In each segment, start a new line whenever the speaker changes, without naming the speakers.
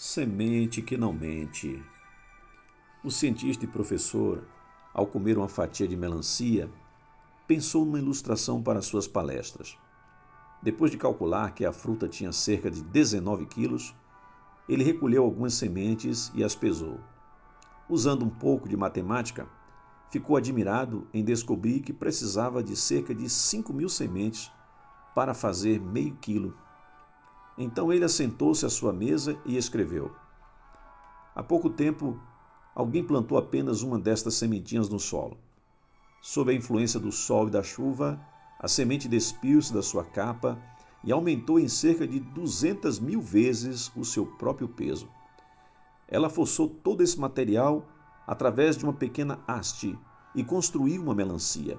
Semente que não mente. O cientista e professor, ao comer uma fatia de melancia, pensou numa ilustração para suas palestras. Depois de calcular que a fruta tinha cerca de 19 quilos, ele recolheu algumas sementes e as pesou. Usando um pouco de matemática, ficou admirado em descobrir que precisava de cerca de 5 mil sementes para fazer meio quilo. Então ele assentou-se à sua mesa e escreveu. Há pouco tempo, alguém plantou apenas uma destas sementinhas no solo. Sob a influência do sol e da chuva, a semente despiu-se da sua capa e aumentou em cerca de 200 mil vezes o seu próprio peso. Ela forçou todo esse material através de uma pequena haste e construiu uma melancia.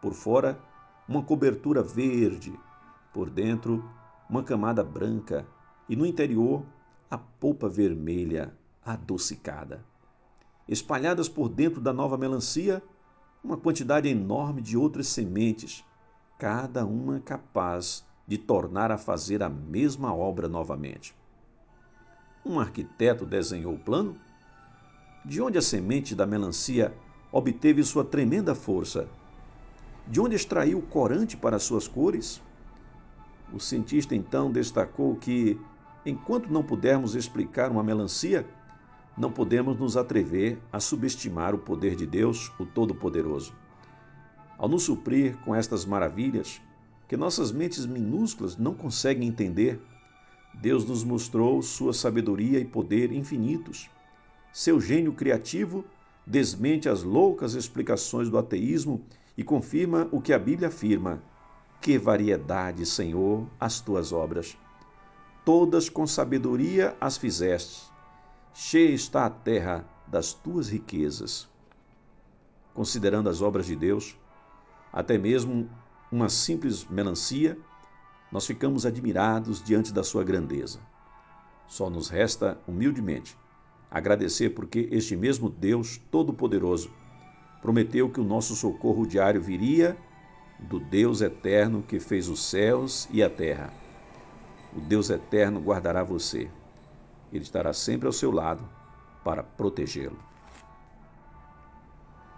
Por fora, uma cobertura verde, por dentro, uma camada branca e no interior a polpa vermelha adocicada. Espalhadas por dentro da nova melancia, uma quantidade enorme de outras sementes, cada uma capaz de tornar a fazer a mesma obra novamente. Um arquiteto desenhou o plano? De onde a semente da melancia obteve sua tremenda força? De onde extraiu o corante para suas cores? O cientista então destacou que, enquanto não pudermos explicar uma melancia, não podemos nos atrever a subestimar o poder de Deus, o Todo-Poderoso. Ao nos suprir com estas maravilhas, que nossas mentes minúsculas não conseguem entender, Deus nos mostrou sua sabedoria e poder infinitos. Seu gênio criativo desmente as loucas explicações do ateísmo e confirma o que a Bíblia afirma: que variedade, Senhor, as tuas obras! Todas com sabedoria as fizeste. Cheia está a terra das tuas riquezas. Considerando as obras de Deus, até mesmo uma simples melancia, nós ficamos admirados diante da sua grandeza. Só nos resta, humildemente, agradecer porque este mesmo Deus Todo-Poderoso prometeu que o nosso socorro diário viria do Deus eterno que fez os céus e a terra. O Deus eterno guardará você. Ele estará sempre ao seu lado para protegê-lo.